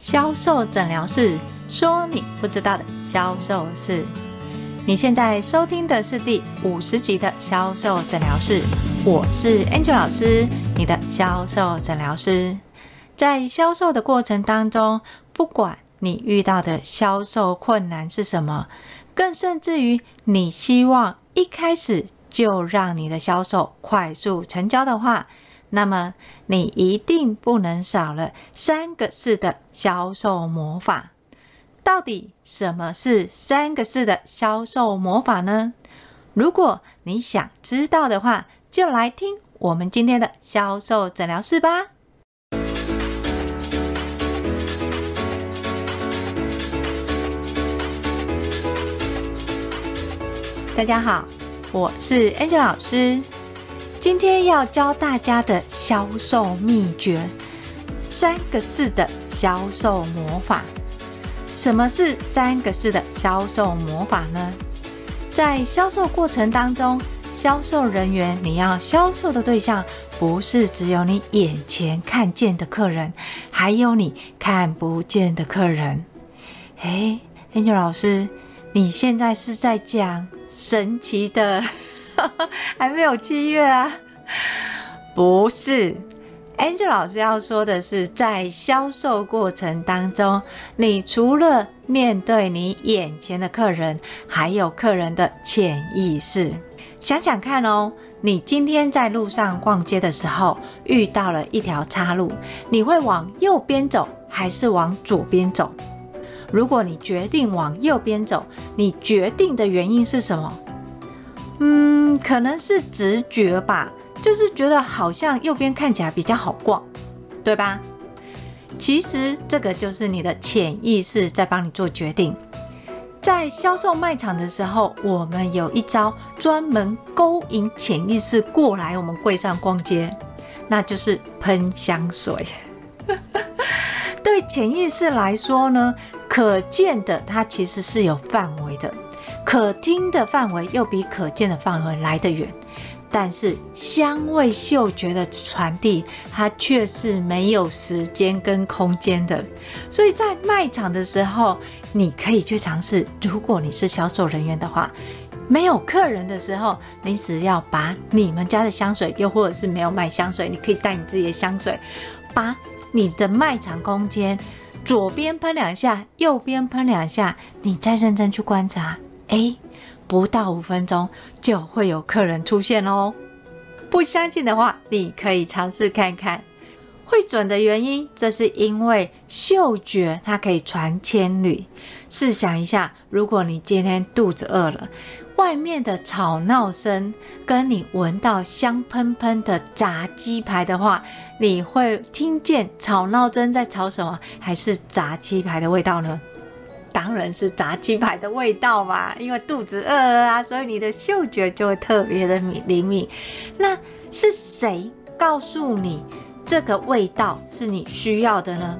销售诊疗室，说你不知道的销售事。你现在收听的是第五十集的销售诊疗室，我是 Angel 老师，你的销售诊疗师。在销售的过程当中，不管你遇到的销售困难是什么，更甚至于你希望一开始就让你的销售快速成交的话，那么你一定不能少了三个式的销售魔法。到底什么是三个式的销售魔法呢？如果你想知道的话，就来听我们今天的销售诊疗室吧。大家好。我是 Angel 老师，今天要教大家的销售秘诀，三个式的销售魔法。什么是三个式的销售魔法呢？在销售过程当中，销售人员你要销售的对象，不是只有你眼前看见的客人，还有你看不见的客人。诶，Angel 老师，你现在是在讲？神奇的，还没有七月啊？不是，Angel 老师要说的是，在销售过程当中，你除了面对你眼前的客人，还有客人的潜意识。想想看哦，你今天在路上逛街的时候，遇到了一条岔路，你会往右边走，还是往左边走？如果你决定往右边走，你决定的原因是什么？嗯，可能是直觉吧，就是觉得好像右边看起来比较好逛，对吧？其实这个就是你的潜意识在帮你做决定。在销售卖场的时候，我们有一招专门勾引潜意识过来我们柜上逛街，那就是喷香水。对潜意识来说呢，可见的它其实是有范围的，可听的范围又比可见的范围来得远。但是香味嗅觉的传递，它却是没有时间跟空间的。所以在卖场的时候，你可以去尝试。如果你是销售人员的话，没有客人的时候，你只要把你们家的香水，又或者是没有卖香水，你可以带你自己的香水，把。你的卖场空间，左边喷两下，右边喷两下，你再认真去观察，诶，不到五分钟就会有客人出现哦。不相信的话，你可以尝试看看。会准的原因，这是因为嗅觉它可以传千里。试想一下，如果你今天肚子饿了。外面的吵闹声跟你闻到香喷喷的炸鸡排的话，你会听见吵闹声在吵什么，还是炸鸡排的味道呢？当然是炸鸡排的味道嘛，因为肚子饿了啊，所以你的嗅觉就会特别的灵敏。那是谁告诉你这个味道是你需要的呢？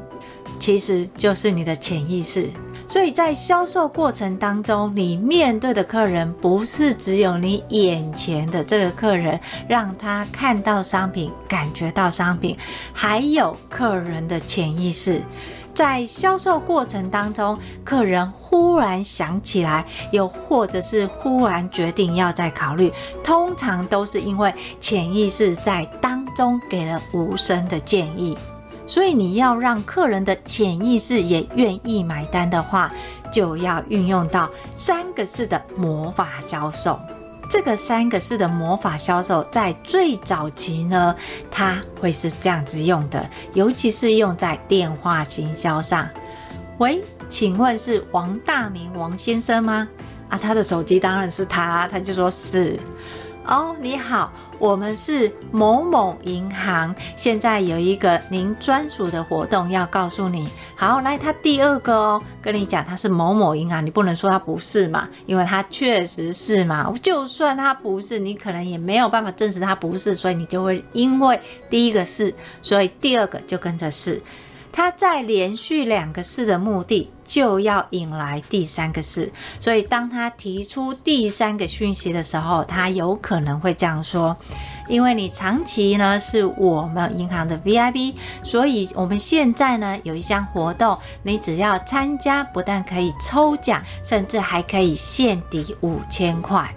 其实就是你的潜意识。所以在销售过程当中，你面对的客人不是只有你眼前的这个客人，让他看到商品、感觉到商品，还有客人的潜意识。在销售过程当中，客人忽然想起来，又或者是忽然决定要再考虑，通常都是因为潜意识在当中给了无声的建议。所以你要让客人的潜意识也愿意买单的话，就要运用到三个式的魔法销售。这个三个式的魔法销售在最早期呢，它会是这样子用的，尤其是用在电话行销上。喂，请问是王大明王先生吗？啊，他的手机当然是他，他就说是。哦，你好，我们是某某银行，现在有一个您专属的活动要告诉你。好，来，他第二个哦，跟你讲他是某某银行，你不能说他不是嘛，因为他确实是嘛。就算他不是，你可能也没有办法证实他不是，所以你就会因为第一个是，所以第二个就跟着是。他在连续两个是的目的，就要引来第三个是。所以当他提出第三个讯息的时候，他有可能会这样说：“因为你长期呢是我们银行的 VIP，所以我们现在呢有一项活动，你只要参加，不但可以抽奖，甚至还可以现抵五千块。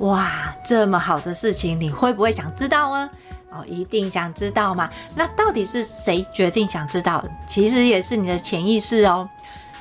哇，这么好的事情，你会不会想知道呢？哦，一定想知道嘛？那到底是谁决定想知道？其实也是你的潜意识哦。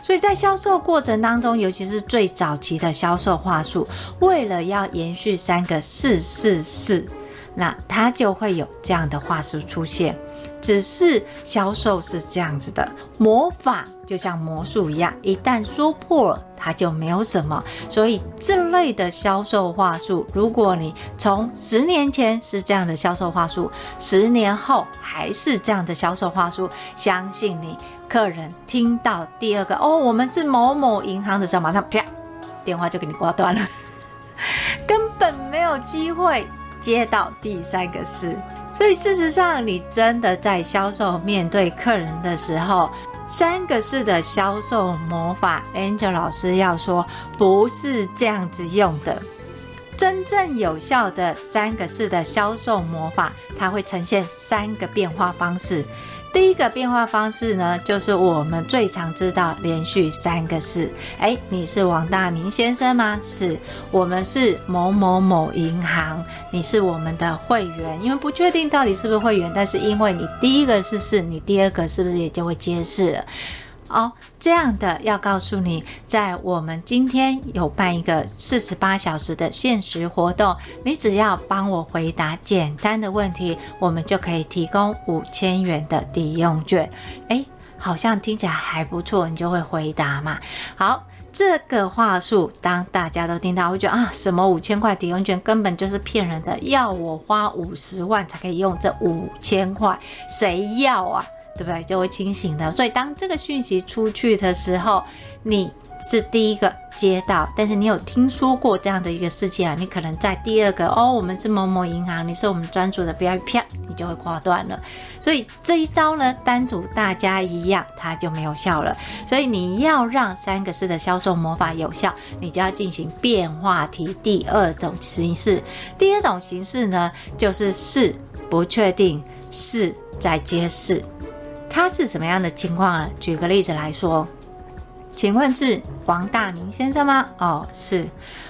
所以在销售过程当中，尤其是最早期的销售话术，为了要延续三个是是是，那它就会有这样的话术出现。只是销售是这样子的，魔法就像魔术一样，一旦说破了，它就没有什么。所以这类的销售话术，如果你从十年前是这样的销售话术，十年后还是这样的销售话术，相信你客人听到第二个哦，我们是某某银行的时候，马上啪，电话就给你挂断了，根本没有机会接到第三个是。所以事实上，你真的在销售面对客人的时候，三个是的销售魔法，Angel 老师要说，不是这样子用的。真正有效的三个式的销售魔法，它会呈现三个变化方式。第一个变化方式呢，就是我们最常知道连续三个是。哎，你是王大明先生吗？是，我们是某某某银行，你是我们的会员。因为不确定到底是不是会员，但是因为你第一个是是，你第二个是不是也就会揭示了？哦，这样的要告诉你，在我们今天有办一个四十八小时的限时活动，你只要帮我回答简单的问题，我们就可以提供五千元的抵用券。诶，好像听起来还不错，你就会回答嘛。好，这个话术当大家都听到，会觉得啊，什么五千块抵用券根本就是骗人的，要我花五十万才可以用这五千块，谁要啊？对不对？就会清醒的。所以当这个讯息出去的时候，你是第一个接到，但是你有听说过这样的一个事情啊？你可能在第二个哦，我们是某某银行，你是我们专属的 VIP，你就会挂断了。所以这一招呢，单独大家一样，它就没有效了。所以你要让三个是的销售魔法有效，你就要进行变话题。第二种形式，第二种形式呢，就是是不确定，是再接是。他是什么样的情况啊？举个例子来说，请问是黄大明先生吗？哦，是，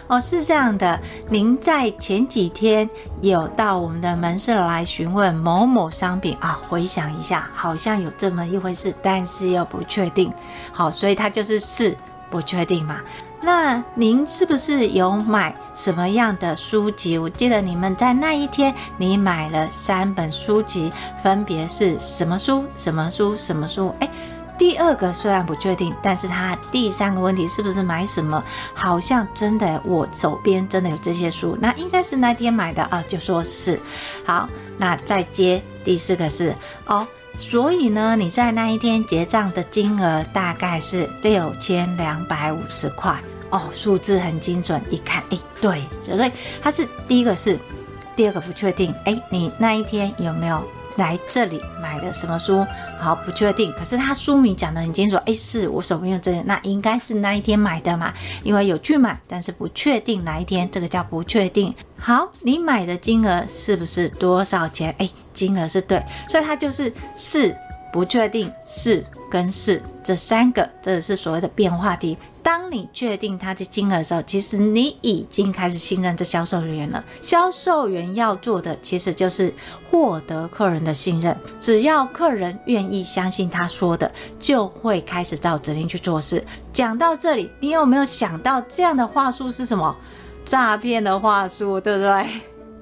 哦，是这样的。您在前几天有到我们的门市来询问某某商品啊？回想一下，好像有这么一回事，但是又不确定。好，所以他就是是不确定嘛。那您是不是有买什么样的书籍？我记得你们在那一天，你买了三本书籍，分别是什么书？什么书？什么书？哎，第二个虽然不确定，但是他第三个问题是不是买什么？好像真的，我手边真的有这些书，那应该是那天买的啊，就说是。好，那再接第四个是哦，所以呢，你在那一天结账的金额大概是六千两百五十块。哦，数字很精准，一看，哎，对，所以它是第一个是，第二个不确定，哎，你那一天有没有来这里买了什么书？好，不确定，可是他书名讲得很清楚，哎，是我手边有这个，那应该是那一天买的嘛，因为有去买，但是不确定哪一天，这个叫不确定。好，你买的金额是不是多少钱？哎，金额是对，所以它就是是不确定是跟是这三个，这是所谓的变化题。当你确定他的金额的时候，其实你已经开始信任这销售人员了。销售员要做的其实就是获得客人的信任。只要客人愿意相信他说的，就会开始照指令去做事。讲到这里，你有没有想到这样的话术是什么？诈骗的话术，对不对？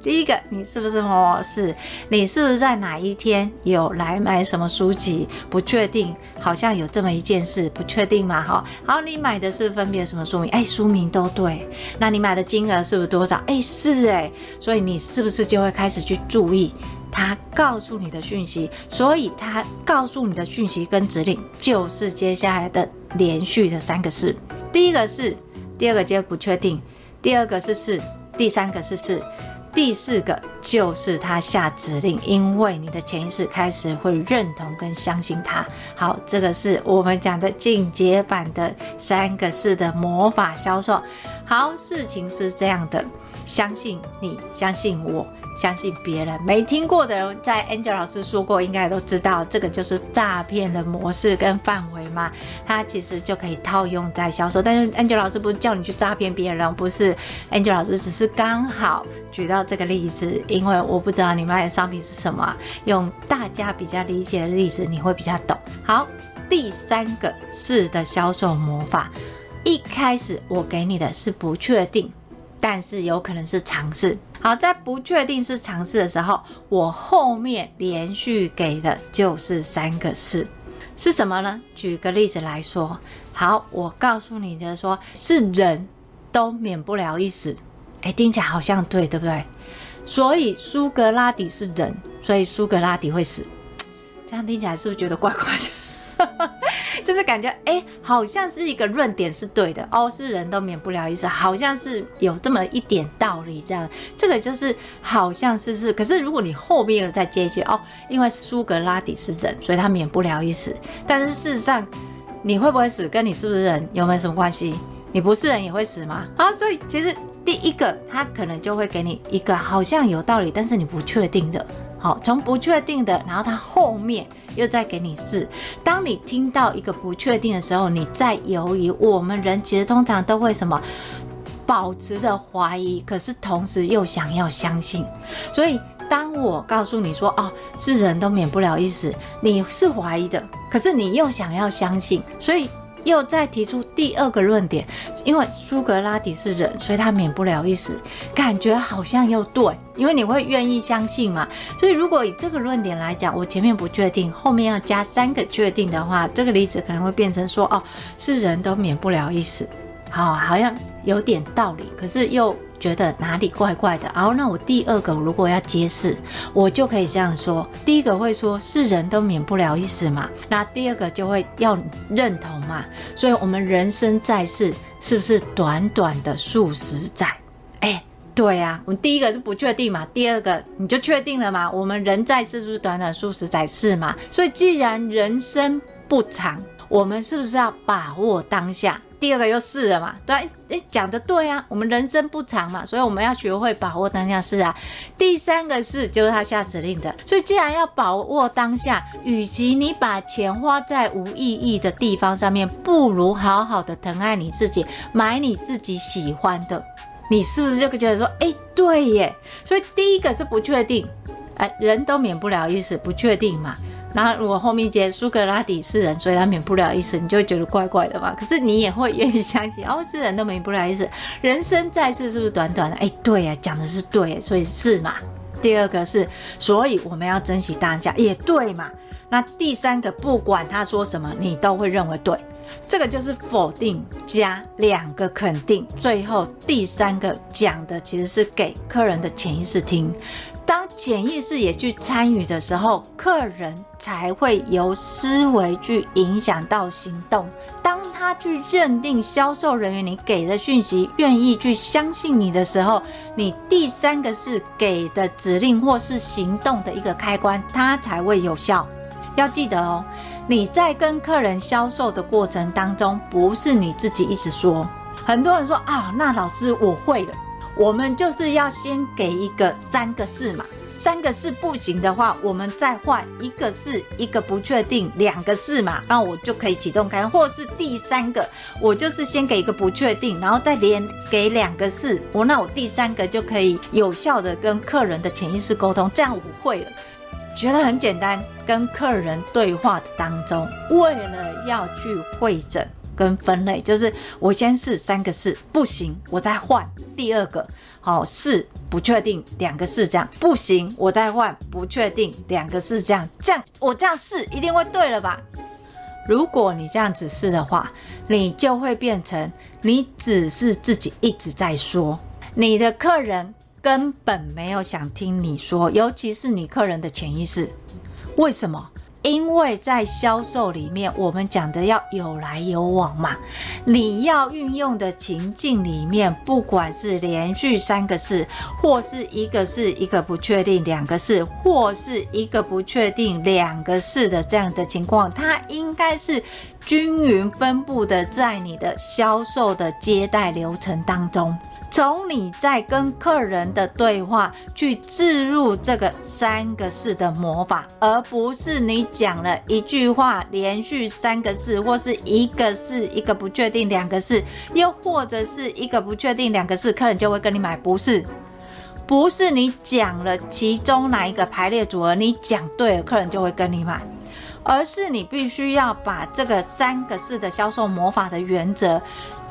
第一个，你是不是某某是？你是不是在哪一天有来买什么书籍？不确定，好像有这么一件事，不确定嘛？哈，好，你买的是分别什么书名？哎，书名都对。那你买的金额是不是多少？哎，是哎。所以你是不是就会开始去注意他告诉你的讯息？所以他告诉你的讯息跟指令，就是接下来的连续的三个事。第一个是，第二个接不确定，第二个是是，第三个是是。第四个就是他下指令，因为你的潜意识开始会认同跟相信他。好，这个是我们讲的进阶版的三个四的魔法销售。好，事情是这样的，相信你，相信我，相信别人。没听过的人，在 Angel 老师说过，应该都知道，这个就是诈骗的模式跟范围嘛。它其实就可以套用在销售，但是 Angel 老师不是叫你去诈骗别人，不是 Angel 老师只是刚好举到这个例子，因为我不知道你卖的商品是什么，用大家比较理解的例子，你会比较懂。好，第三个是的销售魔法，一开始我给你的是不确定。但是有可能是尝试。好，在不确定是尝试的时候，我后面连续给的就是三个是，是什么呢？举个例子来说，好，我告诉你的说，是人都免不了一死。哎，听起来好像对，对不对？所以苏格拉底是人，所以苏格拉底会死。这样听起来是不是觉得怪怪的？就是感觉哎、好像是一个论点是对的哦，是人都免不了一死，好像是有这么一点道理。这样，这个就是好像是是，可是如果你后面又再接一句哦，因为苏格拉底是人，所以他免不了一死。但是事实上，你会不会死，跟你是不是人有没有什么关系？你不是人也会死吗？啊，所以其实第一个他可能就会给你一个好像有道理，但是你不确定的。好，从不确定的，然后他后面又再给你试。当你听到一个不确定的时候，你再犹豫。我们人其实通常都会什么，保持着怀疑，可是同时又想要相信。所以当我告诉你说，哦，是人都免不了一死，你是怀疑的，可是你又想要相信，所以。又再提出第二个论点，因为苏格拉底是人，所以他免不了一死，感觉好像又对，因为你会愿意相信嘛。所以如果以这个论点来讲，我前面不确定，后面要加三个确定的话，这个例子可能会变成说，哦，是人都免不了一死，好，好像有点道理，可是又。觉得哪里怪怪的，然后那我第二个如果要揭示，我就可以这样说：第一个会说是人都免不了一死嘛，那第二个就会要认同嘛。所以，我们人生在世是不是短短的数十载？哎，对啊，我们第一个是不确定嘛，第二个你就确定了嘛。我们人在世是不是短短数十载是嘛？所以，既然人生不长，我们是不是要把握当下？第二个又是了嘛？对，哎，讲的对啊，我们人生不长嘛，所以我们要学会把握当下是啊。第三个是就是他下指令的，所以既然要把握当下，与其你把钱花在无意义的地方上面，不如好好的疼爱你自己，买你自己喜欢的，你是不是就会觉得说，哎，对耶？所以第一个是不确定，哎，人都免不了一死，不确定嘛。然后如果后面接苏格拉底是人，所以他免不了一死，你就会觉得怪怪的嘛。可是你也会愿意相信，哦，是人都免不了一死，人生在世是不是短短的？哎，对呀，讲的是对，所以是嘛。第二个是，所以我们要珍惜当下，也对嘛。那第三个，不管他说什么，你都会认为对，这个就是否定加两个肯定。最后第三个讲的其实是给客人的潜意识听。当潜意识也去参与的时候，客人才会由思维去影响到行动。当他去认定销售人员你给的讯息，愿意去相信你的时候，你第三个是给的指令或是行动的一个开关，它才会有效。要记得哦，你在跟客人销售的过程当中，不是你自己一直说。很多人说啊，那老师我会了。我们就是要先给一个三个是嘛，三个是不行的话，我们再换一个是一个不确定，两个是嘛，那我就可以启动开，或是第三个，我就是先给一个不确定，然后再连给两个是，我那我第三个就可以有效的跟客人的潜意识沟通，这样我会了，觉得很简单，跟客人对话的当中，为了要去会诊。跟分类就是，我先试三个试不行，我再换第二个，好试不确定，两个是这样不行，我再换不确定，两个是这样，这样我这样试一定会对了吧？如果你这样子试的话，你就会变成你只是自己一直在说，你的客人根本没有想听你说，尤其是你客人的潜意识，为什么？因为在销售里面，我们讲的要有来有往嘛，你要运用的情境里面，不管是连续三个是，或是一个是一个不确定，两个是，或是一个不确定，两个是的这样的情况，它应该是均匀分布的在你的销售的接待流程当中。从你在跟客人的对话去置入这个三个是的魔法，而不是你讲了一句话连续三个字，或是一个是一个不确定，两个是，又或者是一个不确定，两个是，客人就会跟你买，不是，不是你讲了其中哪一个排列组合，你讲对了，客人就会跟你买。而是你必须要把这个三个是的销售魔法的原则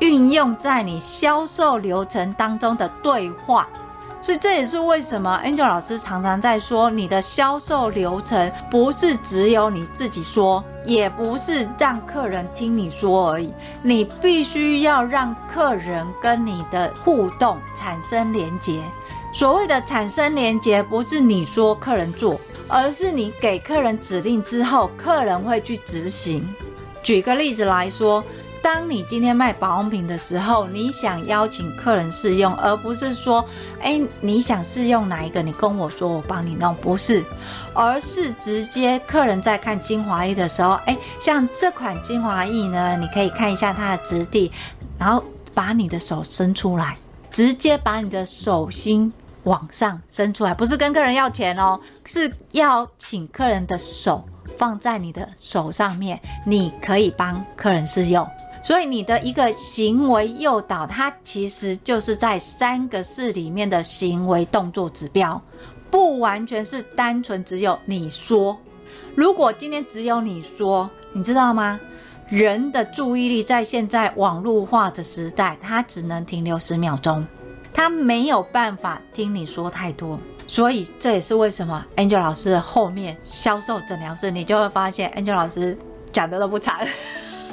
运用在你销售流程当中的对话，所以这也是为什么 Angel 老师常常在说，你的销售流程不是只有你自己说，也不是让客人听你说而已，你必须要让客人跟你的互动产生连结。所谓的产生连结，不是你说客人做。而是你给客人指令之后，客人会去执行。举个例子来说，当你今天卖保养品的时候，你想邀请客人试用，而不是说，哎，你想试用哪一个？你跟我说，我帮你弄，不是，而是直接客人在看精华液的时候，哎，像这款精华液呢，你可以看一下它的质地，然后把你的手伸出来，直接把你的手心。往上伸出来，不是跟客人要钱哦，是要请客人的手放在你的手上面，你可以帮客人试用。所以你的一个行为诱导，它其实就是在三个是里面的行为动作指标，不完全是单纯只有你说。如果今天只有你说，你知道吗？人的注意力在现在网络化的时代，它只能停留十秒钟。他没有办法听你说太多，所以这也是为什么 Angel 老师后面销售诊疗室，你就会发现 Angel 老师讲的都不长。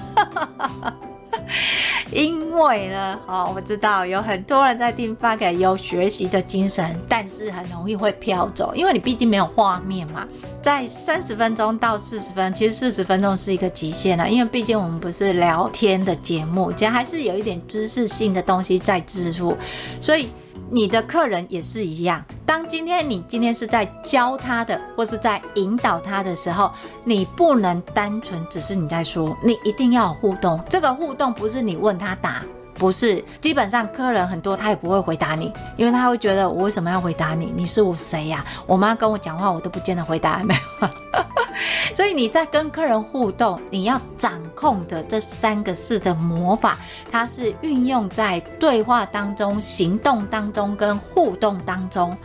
因为呢，哦，我知道有很多人在听 Podcast 有学习的精神，但是很容易会飘走，因为你毕竟没有画面嘛。在三十分钟到四十分，其实四十分钟是一个极限了，因为毕竟我们不是聊天的节目，其实还是有一点知识性的东西在置入，所以。你的客人也是一样。当今天你今天是在教他的，或是在引导他的时候，你不能单纯只是你在说，你一定要有互动。这个互动不是你问他答。不是，基本上客人很多，他也不会回答你，因为他会觉得我为什么要回答你？你是我谁呀？我妈跟我讲话，我都不见得回答，没有。所以你在跟客人互动，你要掌控的这三个字的魔法，它是运用在对话当中、行动当中跟互动当中，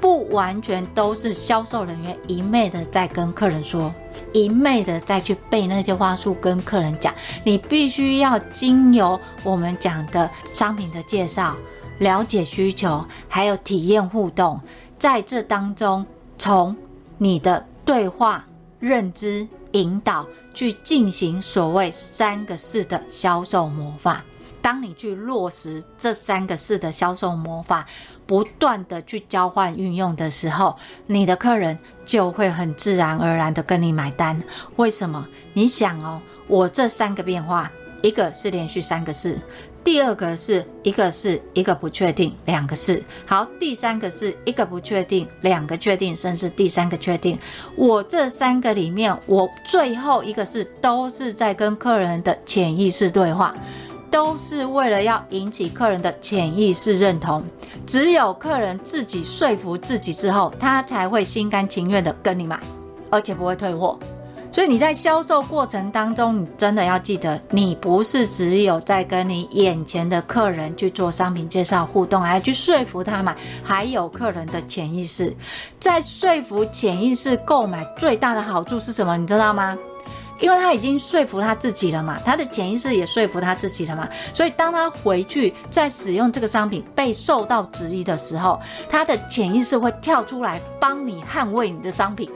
不完全都是销售人员一昧的在跟客人说。一昧的再去背那些话术跟客人讲，你必须要经由我们讲的商品的介绍、了解需求，还有体验互动，在这当中，从你的对话、认知、引导去进行所谓三个四的销售魔法。当你去落实这三个是的销售魔法，不断的去交换运用的时候，你的客人就会很自然而然的跟你买单。为什么？你想哦，我这三个变化，一个是连续三个是，第二个是一个是一个不确定，两个是好，第三个是一个不确定，两个确定，甚至第三个确定。我这三个里面，我最后一个是都是在跟客人的潜意识对话。都是为了要引起客人的潜意识认同，只有客人自己说服自己之后，他才会心甘情愿的跟你买，而且不会退货。所以你在销售过程当中，你真的要记得，你不是只有在跟你眼前的客人去做商品介绍互动，还要去说服他买，还有客人的潜意识。在说服潜意识购买最大的好处是什么？你知道吗？因为他已经说服他自己了嘛，他的潜意识也说服他自己了嘛，所以当他回去再使用这个商品被受到质疑的时候，他的潜意识会跳出来帮你捍卫你的商品，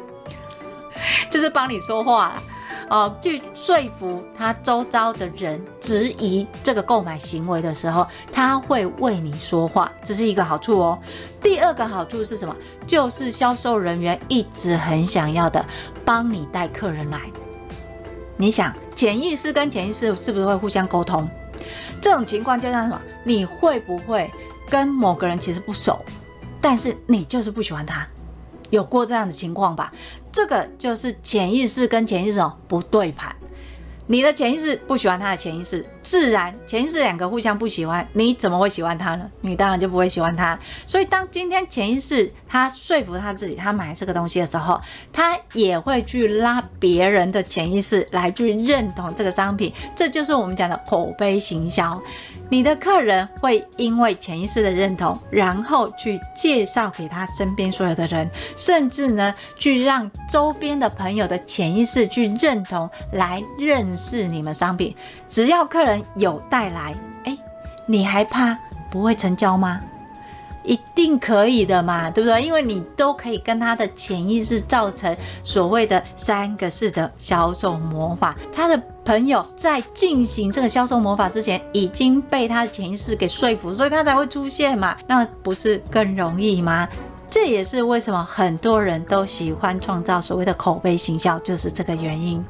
就是帮你说话了，哦，去说服他周遭的人质疑这个购买行为的时候，他会为你说话，这是一个好处哦。第二个好处是什么？就是销售人员一直很想要的，帮你带客人来。你想潜意识跟潜意识是不是会互相沟通？这种情况就像什么？你会不会跟某个人其实不熟，但是你就是不喜欢他？有过这样的情况吧？这个就是潜意识跟潜意识哦不对盘。你的潜意识不喜欢他的潜意识，自然潜意识两个互相不喜欢，你怎么会喜欢他呢？你当然就不会喜欢他。所以当今天潜意识他说服他自己，他买这个东西的时候，他也会去拉别人的潜意识来去认同这个商品。这就是我们讲的口碑行销。你的客人会因为潜意识的认同，然后去介绍给他身边所有的人，甚至呢，去让周边的朋友的潜意识去认同，来认识你们商品。只要客人有带来，诶，你还怕不会成交吗？一定可以的嘛，对不对？因为你都可以跟他的潜意识造成所谓的三个式的销售魔法。他的朋友在进行这个销售魔法之前，已经被他的潜意识给说服，所以他才会出现嘛。那不是更容易吗？这也是为什么很多人都喜欢创造所谓的口碑行销，就是这个原因。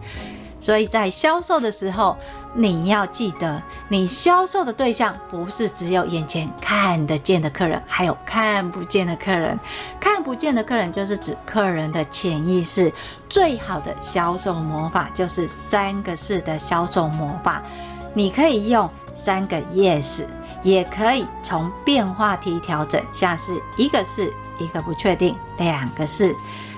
所以在销售的时候，你要记得，你销售的对象不是只有眼前看得见的客人，还有看不见的客人。看不见的客人就是指客人的潜意识。最好的销售魔法就是三个式的销售魔法。你可以用三个 yes，也可以从变化题调整，像是一个是，一个不确定，两个是。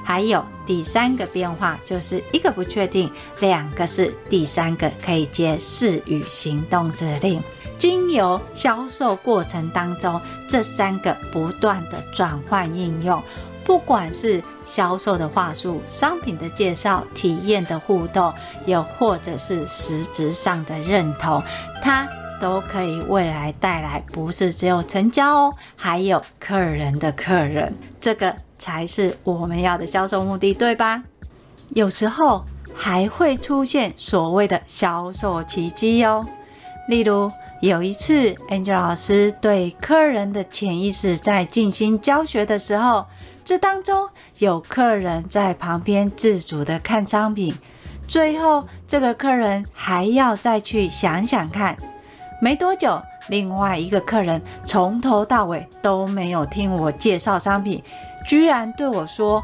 还有第三个变化，就是一个不确定，两个是，第三个可以接事与行动指令。经由销售过程当中，这三个不断的转换应用，不管是销售的话术、商品的介绍、体验的互动，又或者是实质上的认同，它都可以未来带来不是只有成交哦，还有客人的客人，这个。才是我们要的销售目的，对吧？有时候还会出现所谓的销售奇迹哦。例如有一次，Angel 老师对客人的潜意识在进行教学的时候，这当中有客人在旁边自主的看商品，最后这个客人还要再去想想看。没多久，另外一个客人从头到尾都没有听我介绍商品。居然对我说：“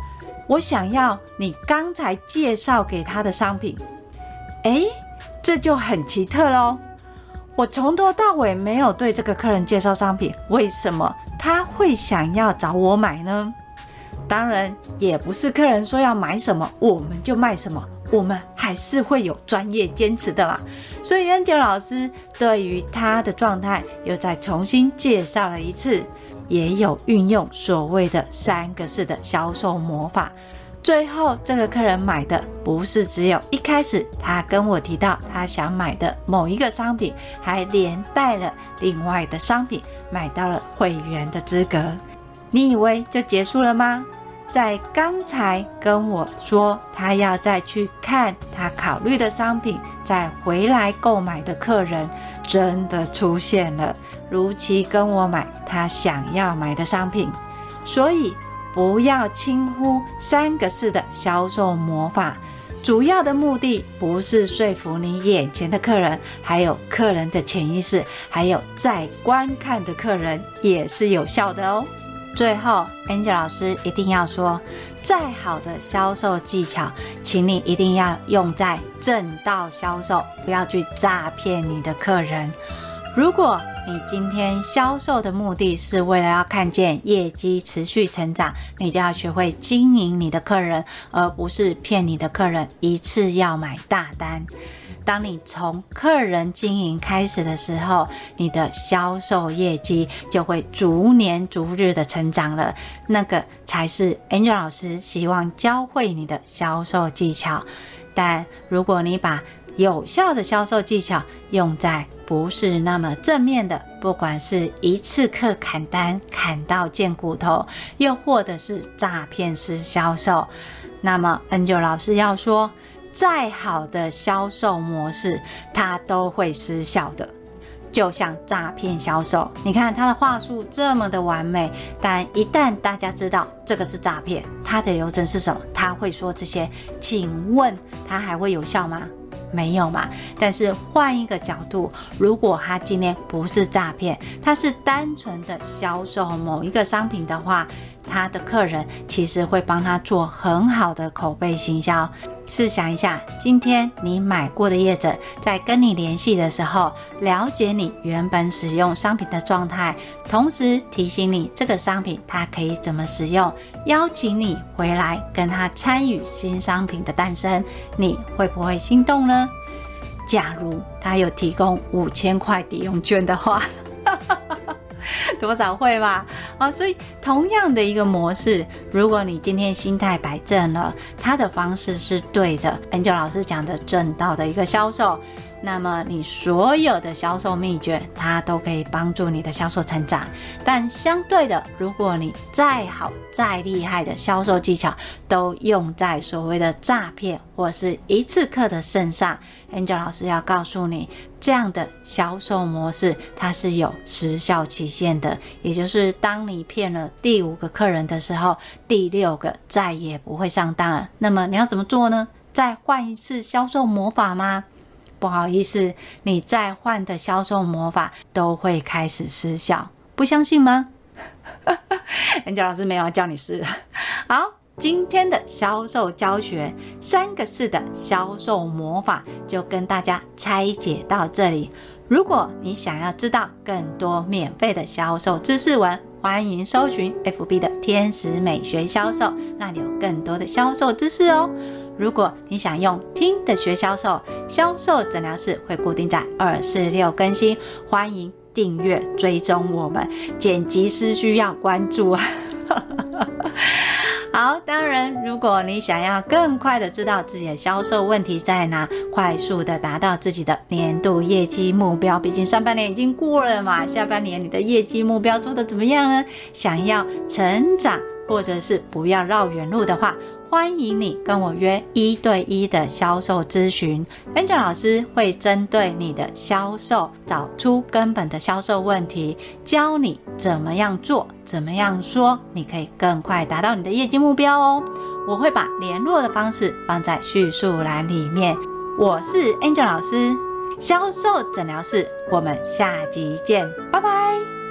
我想要你刚才介绍给他的商品。”诶，这就很奇特喽！我从头到尾没有对这个客人介绍商品，为什么他会想要找我买呢？当然，也不是客人说要买什么我们就卖什么，我们还是会有专业坚持的嘛。所以，Angel 老师对于他的状态又再重新介绍了一次。也有运用所谓的三个式的销售魔法，最后这个客人买的不是只有一开始他跟我提到他想买的某一个商品，还连带了另外的商品，买到了会员的资格。你以为就结束了吗？在刚才跟我说他要再去看他考虑的商品，再回来购买的客人，真的出现了。如期跟我买他想要买的商品，所以不要轻忽三个式的销售魔法。主要的目的不是说服你眼前的客人，还有客人的潜意识，还有在观看的客人也是有效的哦。最后，Angel 老师一定要说，再好的销售技巧，请你一定要用在正道销售，不要去诈骗你的客人。如果你今天销售的目的是为了要看见业绩持续成长，你就要学会经营你的客人，而不是骗你的客人一次要买大单。当你从客人经营开始的时候，你的销售业绩就会逐年逐日的成长了。那个才是 Angel 老师希望教会你的销售技巧。但如果你把有效的销售技巧用在不是那么正面的，不管是一次课砍单砍到见骨头，又或者是诈骗式销售，那么 Angel 老师要说，再好的销售模式，它都会失效的。就像诈骗销售，你看他的话术这么的完美，但一旦大家知道这个是诈骗，他的流程是什么？他会说这些，请问他还会有效吗？没有嘛？但是换一个角度，如果他今天不是诈骗，他是单纯的销售某一个商品的话，他的客人其实会帮他做很好的口碑行销。试想一下，今天你买过的业者在跟你联系的时候，了解你原本使用商品的状态，同时提醒你这个商品它可以怎么使用，邀请你回来跟他参与新商品的诞生，你会不会心动呢？假如他有提供五千块抵用券的话。多少会吧？啊，所以同样的一个模式，如果你今天心态摆正了，他的方式是对的，Angel 老师讲的正道的一个销售。那么你所有的销售秘诀，它都可以帮助你的销售成长。但相对的，如果你再好、再厉害的销售技巧，都用在所谓的诈骗或是一次客的身上，Angel 老师要告诉你，这样的销售模式它是有时效期限的。也就是当你骗了第五个客人的时候，第六个再也不会上当了。那么你要怎么做呢？再换一次销售魔法吗？不好意思，你再换的销售魔法都会开始失效，不相信吗？人家老师没有要叫你试。好，今天的销售教学三个式的销售魔法就跟大家拆解到这里。如果你想要知道更多免费的销售知识文，欢迎搜寻 FB 的天使美学销售，那里有更多的销售知识哦。如果你想用听的学销售，销售诊疗室会固定在二四六更新，欢迎订阅追踪我们。剪辑师需要关注啊。好，当然，如果你想要更快的知道自己的销售问题在哪，快速的达到自己的年度业绩目标，毕竟上半年已经过了嘛，下半年你的业绩目标做得怎么样呢？想要成长，或者是不要绕远路的话。欢迎你跟我约一对一的销售咨询，Angel 老师会针对你的销售找出根本的销售问题，教你怎么样做，怎么样说，你可以更快达到你的业绩目标哦。我会把联络的方式放在叙述栏里面。我是 Angel 老师，销售诊疗室，我们下集见，拜拜。